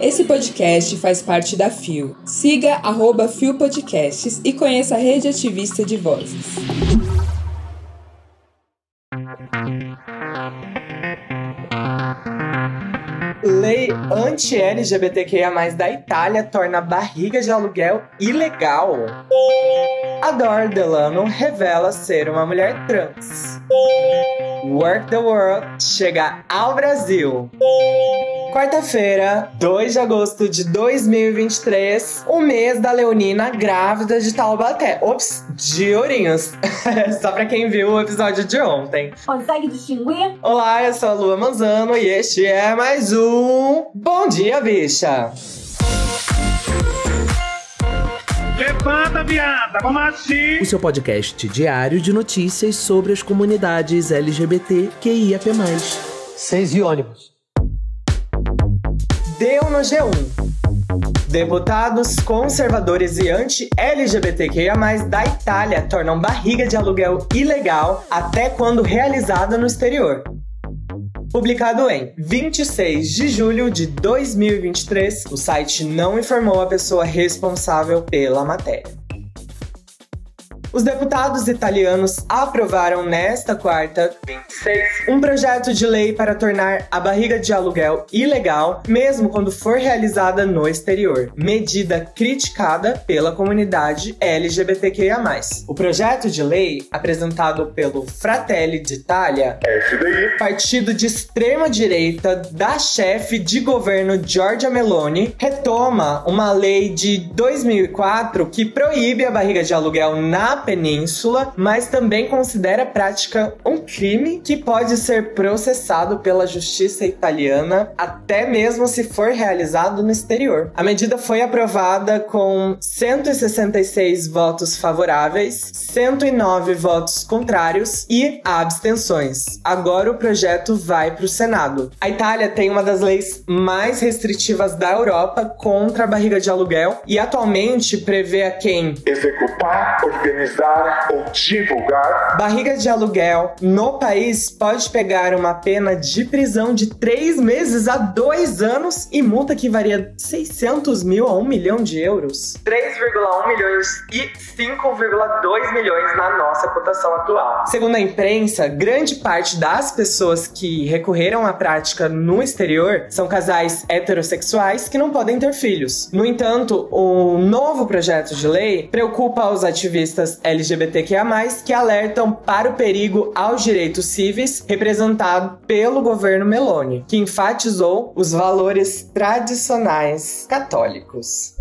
Esse podcast faz parte da FIO. Siga arroba FIO Podcasts e conheça a rede ativista de vozes. Lei anti-LGBTQIA+, da Itália torna barriga de aluguel ilegal. Ador Delano revela ser uma mulher trans. Work the World chega ao Brasil. Quarta-feira, 2 de agosto de 2023, o mês da Leonina grávida de Taubaté. Ops, de Ourinhos. Só pra quem viu o episódio de ontem. Consegue distinguir? Olá, eu sou a Lua Manzano e este é mais um Bom Dia, Bicha! Levanta, viada, vamos assim! O seu podcast diário de notícias sobre as comunidades LGBT QIAP+. Seis e ônibus. Deu no G1. Deputados conservadores e anti-LGBTQIA+, da Itália tornam barriga de aluguel ilegal até quando realizada no exterior. Publicado em 26 de julho de 2023, o site não informou a pessoa responsável pela matéria. Os deputados italianos aprovaram nesta quarta, 26, um projeto de lei para tornar a barriga de aluguel ilegal, mesmo quando for realizada no exterior, medida criticada pela comunidade LGBTQIA+. O projeto de lei, apresentado pelo Fratelli d'Italia, partido de extrema direita da chefe de governo Giorgia Meloni, retoma uma lei de 2004 que proíbe a barriga de aluguel na península, mas também considera a prática um crime que pode ser processado pela justiça italiana até mesmo se for realizado no exterior. A medida foi aprovada com 166 votos favoráveis, 109 votos contrários e abstenções. Agora o projeto vai para o Senado. A Itália tem uma das leis mais restritivas da Europa contra a barriga de aluguel e atualmente prevê a quem Executar, organizar ou divulgar. Barriga de aluguel no país pode pegar uma pena de prisão de 3 meses a 2 anos e multa que varia de 600 mil a 1 milhão de euros. 3,1 milhões e 5,2 milhões na nossa cotação atual. Segundo a imprensa, grande parte das pessoas que recorreram à prática no exterior são casais heterossexuais que não podem ter filhos. No entanto, o novo projeto de lei preocupa os ativistas LGBTQIA+, que alertam para o perigo aos direitos civis representado pelo governo Meloni, que enfatizou os valores tradicionais católicos.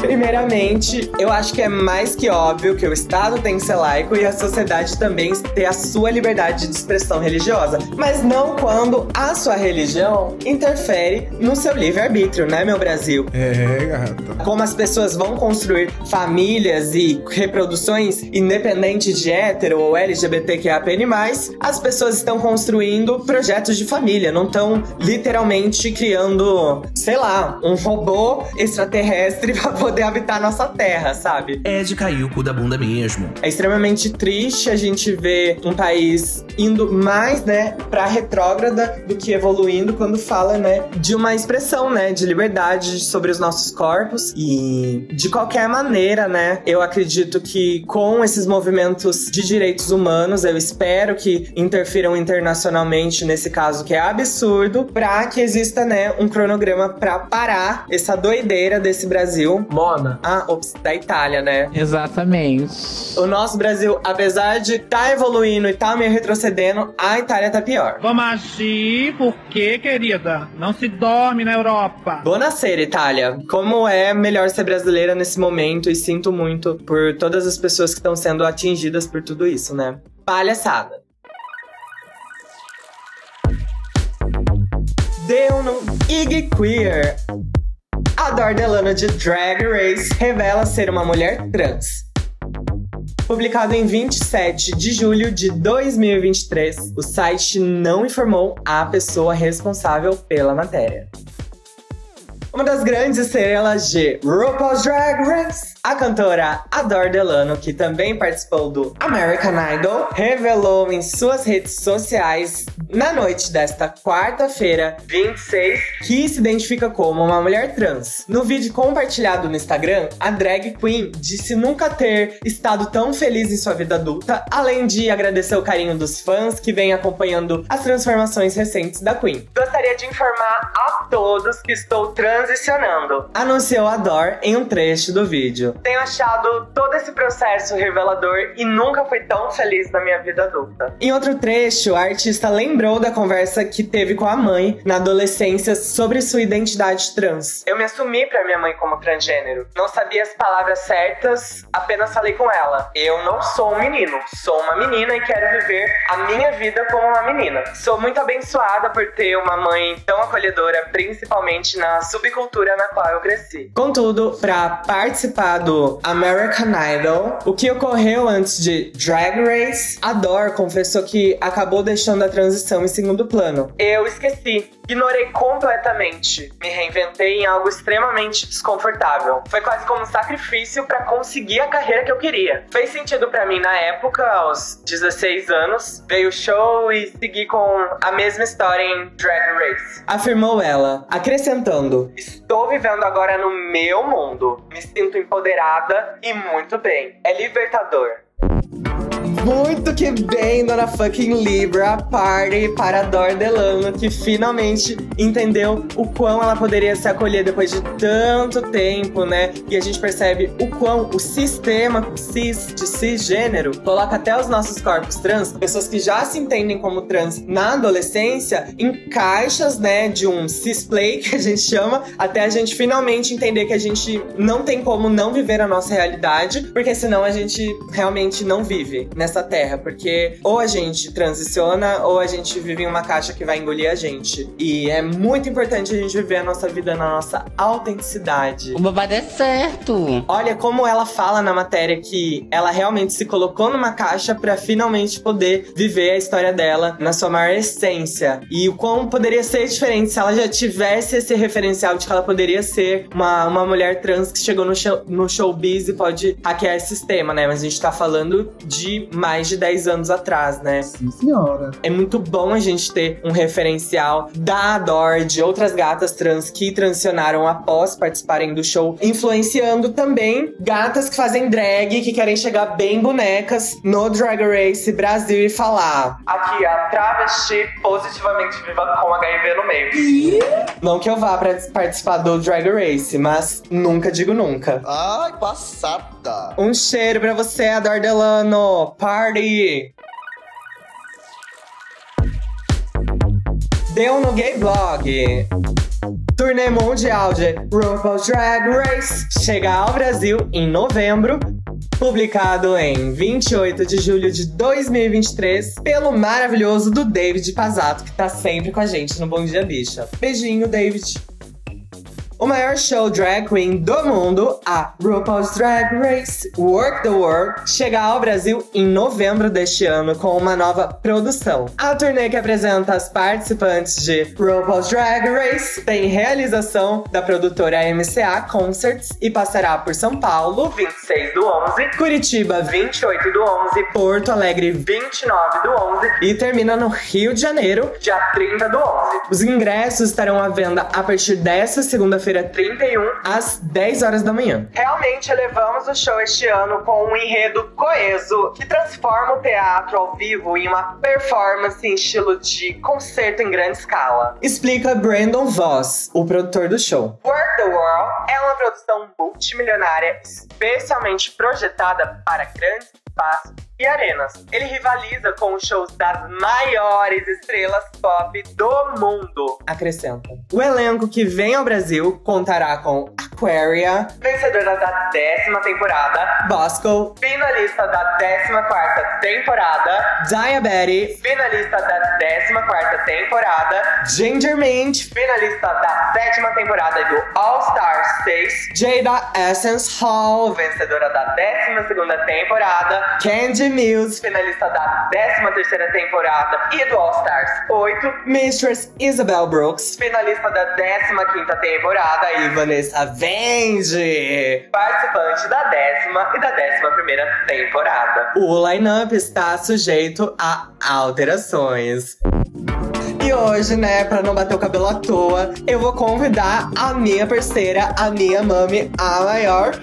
Primeiramente, eu acho que é mais que óbvio que o Estado tem que ser laico e a sociedade também ter a sua liberdade de expressão religiosa, mas não quando a sua religião interfere no seu livre-arbítrio, né, meu Brasil? É, gata. Como as pessoas vão construir famílias e reproduções independente de hétero ou LGBTQIAPN+, as pessoas estão construindo projetos de família, não estão literalmente criando, sei lá, um robô extraterrestre pra poder habitar nossa terra, sabe? É de cair o cu da bunda mesmo. É extremamente triste a gente ver um país indo mais, né, pra retrógrada do que evoluindo quando fala, né, de uma expressão, né, de liberdade sobre os nossos corpos e de qualquer maneira, né, eu acredito que com esses movimentos de direitos humanos, eu espero que interfiram internacionalmente nesse caso que é absurdo, pra que exista, né, um cronograma pra parar essa doideira desse Brasil. Mona. Ah, ops, da Itália, né? Exatamente. O nosso Brasil, apesar de tá evoluindo e tá meio retrocedendo, a Itália tá pior. Vamos agir porque, querida, não se dorme na Europa. Buonasera, Itália. Como é melhor ser brasileira nesse momento e sinto muito por todas as pessoas que estão sendo atingidas por tudo isso, né? Palhaçada. Deu no Ig Queer. A Dordelano de Drag Race revela ser uma mulher trans. Publicado em 27 de julho de 2023, o site não informou a pessoa responsável pela matéria. Uma das grandes estrelas de RuPaul's Drag Race, a cantora Adore Delano, que também participou do American Idol, revelou em suas redes sociais na noite desta quarta-feira, 26, que se identifica como uma mulher trans. No vídeo compartilhado no Instagram, a drag queen disse nunca ter estado tão feliz em sua vida adulta, além de agradecer o carinho dos fãs que vêm acompanhando as transformações recentes da Queen. Gostaria de informar a todos que estou transicionando, anunciou a Dor em um trecho do vídeo. Tenho achado todo esse processo revelador e nunca fui tão feliz na minha vida adulta. Em outro trecho, a artista lembrou da conversa que teve com a mãe na adolescência sobre sua identidade trans. Eu me assumi para minha mãe como transgênero. Não sabia as palavras certas, apenas falei com ela. Eu não sou um menino, sou uma menina e quero viver a minha vida como uma menina. Sou muito abençoada por ter uma mãe tão acolhedora, principalmente na subcultura na qual eu cresci. Contudo, para participar do American Idol, o que ocorreu antes de Drag Race, a Dor confessou que acabou deixando a transição em segundo plano. Eu esqueci, ignorei completamente, me reinventei em algo extremamente desconfortável. Foi quase como um sacrifício para conseguir a carreira que eu queria. Fez sentido para mim na época, aos 16 anos, veio o show e segui com a mesma história em Drag Race. Afirmou ela, acrescentando: Estou vivendo agora no meu mundo. Me sinto empoderada e muito bem. É libertador. Muito que bem, dona fucking Libra, party para Dor Delano, que finalmente entendeu o quão ela poderia se acolher depois de tanto tempo, né? E a gente percebe o quão o sistema cis, de cisgênero, coloca até os nossos corpos trans, pessoas que já se entendem como trans na adolescência, em caixas, né, de um cisplay, que a gente chama, até a gente finalmente entender que a gente não tem como não viver a nossa realidade, porque senão a gente realmente não vive nessa terra, porque ou a gente transiciona ou a gente vive em uma caixa que vai engolir a gente. E é muito importante a gente viver a nossa vida na nossa autenticidade. O babado é certo. Olha como ela fala na matéria que ela realmente se colocou numa caixa para finalmente poder viver a história dela na sua maior essência. E o quão poderia ser diferente se ela já tivesse esse referencial de que ela poderia ser uma, uma mulher trans que chegou no, show, no showbiz e pode hackear esse sistema, né? Mas a gente tá falando de mais de 10 anos atrás, né? Sim, senhora. É muito bom a gente ter um referencial da Adore, de outras gatas trans que transicionaram após participarem do show, influenciando também gatas que fazem drag, que querem chegar bem bonecas no Drag Race Brasil e falar: Aqui, a travesti positivamente viva com HIV no meio. Não que eu vá pra participar do Drag Race, mas nunca digo nunca. Ai, passada. Um cheiro pra você, Ador Delano. Party! Deu no Gay Blog. Turnê mundial de RuPaul's Drag Race chega ao Brasil em novembro, publicado em 28 de julho de 2023 pelo maravilhoso do David Pazato, que tá sempre com a gente no Bom Dia Bicha. Beijinho, David. O maior show drag queen do mundo, a RuPaul's Drag Race Work the World, chega ao Brasil em novembro deste ano com uma nova produção. A turnê que apresenta as participantes de RuPaul's Drag Race tem realização da produtora MCA Concerts e passará por São Paulo, 26 do 11, Curitiba, 28 do 11, Porto Alegre, 29 do 11 e termina no Rio de Janeiro, dia 30 do 11. Os ingressos estarão à venda a partir dessa segunda-feira 31, às 10 horas da manhã. Realmente elevamos o show este ano com um enredo coeso que transforma o teatro ao vivo em uma performance em estilo de concerto em grande escala. Explica Brandon Voss, o produtor do show. Work the World é uma produção multimilionária especialmente projetada para grandes espaços e arenas. Ele rivaliza com os shows das maiores estrelas pop do mundo. Acrescenta. O elenco que vem ao Brasil contará com Aquaria, vencedora da décima temporada, Bosco, finalista da décima quarta temporada, Diabetes, finalista da décima quarta temporada, Ginger Mint, finalista da sétima temporada do All Star 6, Jada Essence Hall, vencedora da décima segunda temporada, Candy Mandy Mills, finalista da 13ª temporada e do All Stars 8. Mistress Isabel Brooks, finalista da 15ª temporada e Vanessa Vende, participante da décima e da 11ª temporada. O line-up está sujeito a alterações. E hoje, né, pra não bater o cabelo à toa, eu vou convidar a minha parceira, a minha mami, a maior.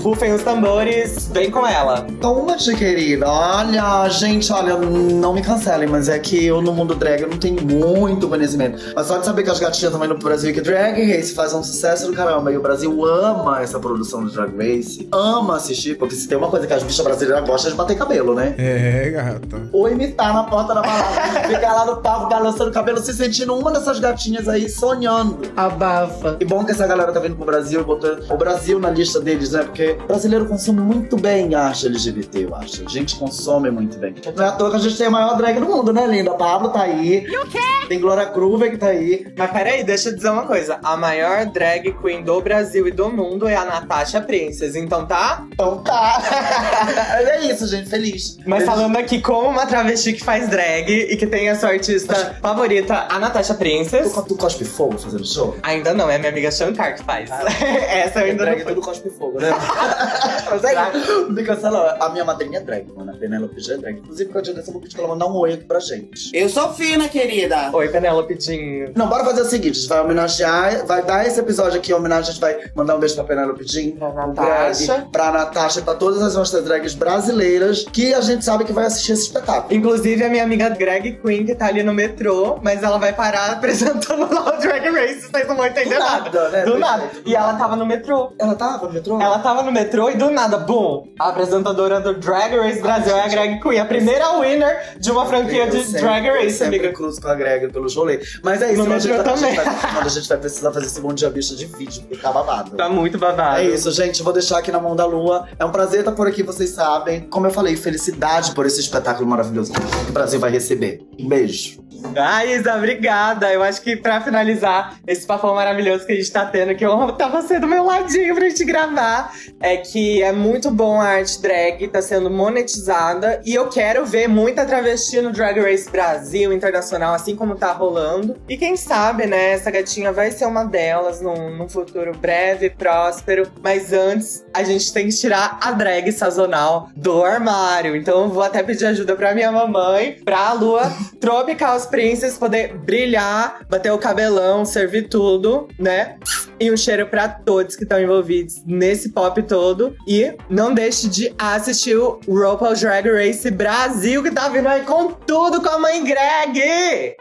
Rufem os tambores, vem com ela. Toma-te, querida. Olha, gente, olha, não me cancelem, mas é que eu no mundo drag eu não tenho muito conhecimento. Mas só de saber que as gatinhas também no Brasil que Drag Race faz um sucesso do caramba. E o Brasil ama essa produção de Drag Race. Ama assistir, porque se tem uma coisa que as bichas brasileiras gostam é de bater cabelo, né? É, gata. Ou imitar na porta da balada. Ficar lá no palco balançando o cabelo, se sentindo uma dessas gatinhas aí, sonhando. Abafa. E bom que essa galera tá vindo pro Brasil, botando o Brasil na lista deles, né? Porque brasileiro consome muito bem arte LGBT, eu acho. A gente consome muito bem. Não é à toa que a gente tem a maior drag do mundo, né, linda? A Pablo tá aí. E o quê? Tem Glória Groover que tá aí. Mas peraí, deixa eu dizer uma coisa. A maior drag queen do Brasil e do mundo é a Natasha Princess, então tá? Então tá. é isso, gente. Feliz. Mas Feliz. falando aqui como uma travesti que faz drag e que tem a sua artista favorita, a Natasha Princess. Tu, tu cospe fogo fazendo show? Ainda não, é minha amiga Shankar que faz. Essa eu ainda drag não fui. tudo cospe fogo, né? Mas. Não me cancela. A minha madrinha é drag, mano. A Penélope já é drag. Inclusive, com a pedir pra ela mandar um oi aqui pra gente. Eu sou fina, querida. Oi, Penélope Jean. Não, bora fazer o seguinte: a gente vai homenagear, vai dar esse episódio aqui em homenagem, a gente vai mandar um beijo pra Penélope Jean, Pra Natasha. Greg, pra Natasha, pra todas as nossas drags brasileiras que a gente sabe que vai assistir esse espetáculo. Inclusive, a minha amiga Greg Queen, que tá ali no metrô, mas ela vai parar apresentando lá o Drag Race, vocês não vão entender Do nada. nada, né? Do nada. do E ela nada. tava no metrô. Ela tava no metrô? Ela tava no metrô e do nada, boom! A apresentadora do Drag Race Brasil é a Greg Queen, a primeira winner de uma franquia de sempre- Drag Race, sempre amiga. cruzo com a Greg pelos rolês. Mas é isso, No a gente, vai, a, gente a gente vai precisar fazer esse bom dia bicha de vídeo, porque tá babado. Tá muito babado. É isso, gente. Vou deixar aqui na mão da lua. É um prazer estar por aqui, vocês sabem. Como eu falei, felicidade por esse espetáculo maravilhoso que o Brasil vai receber. Um beijo. Ai, Isa, obrigada. Eu acho que pra finalizar esse papo maravilhoso que a gente tá tendo, que eu amo tá você do meu ladinho pra gente gravar, é que é muito bom a arte drag, tá sendo monetizada. E eu quero ver muita travesti no Drag Race Brasil, internacional, assim como tá rolando. E quem sabe, né, essa gatinha vai ser uma delas num, num futuro breve, próspero. Mas antes, a gente tem que tirar a drag sazonal do armário. Então eu vou até pedir ajuda pra minha mamãe, pra Lua Tropical Princess poder brilhar, bater o cabelão, servir tudo, né? E um cheiro pra todos que estão envolvidos nesse pop todo. E não deixe de assistir o RuPaul's Drag Race Brasil, que tá vindo aí com tudo com a mãe Greg!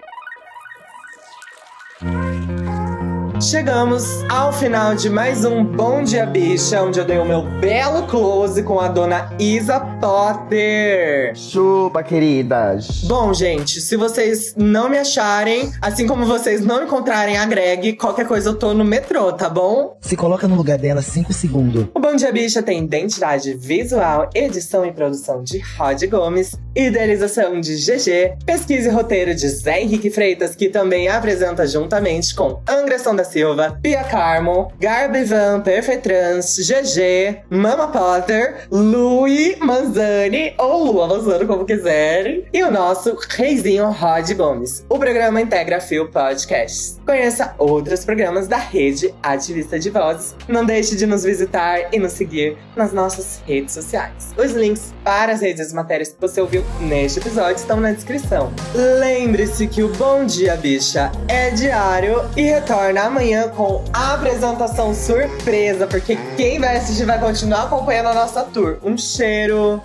Chegamos ao final de mais um Bom Dia Bicha, onde eu dei o meu belo close com a dona Isa Potter. Chupa, queridas. Bom, gente, se vocês não me acharem, assim como vocês não encontrarem a Greg, qualquer coisa eu tô no metrô, tá bom? Se coloca no lugar dela 5 segundos. O Bom Dia Bicha tem identidade visual, edição e produção de Rod Gomes, idealização de GG, pesquisa e roteiro de Zé Henrique Freitas, que também apresenta juntamente com Anderson da Silva, Pia Carmo, Garbi Van, Perfetrans, GG, Mama Potter, Louis Manzani, ou Lua Manzano, como quiserem, e o nosso reizinho Rod Gomes. O programa integra Fio Podcasts. Conheça outros programas da rede Ativista de Vozes. Não deixe de nos visitar e nos seguir nas nossas redes sociais. Os links para as redes e as matérias que você ouviu neste episódio estão na descrição. Lembre-se que o Bom Dia Bicha é diário e retorna amanhã com a apresentação surpresa, porque quem vai assistir vai continuar acompanhando a nossa tour. Um cheiro!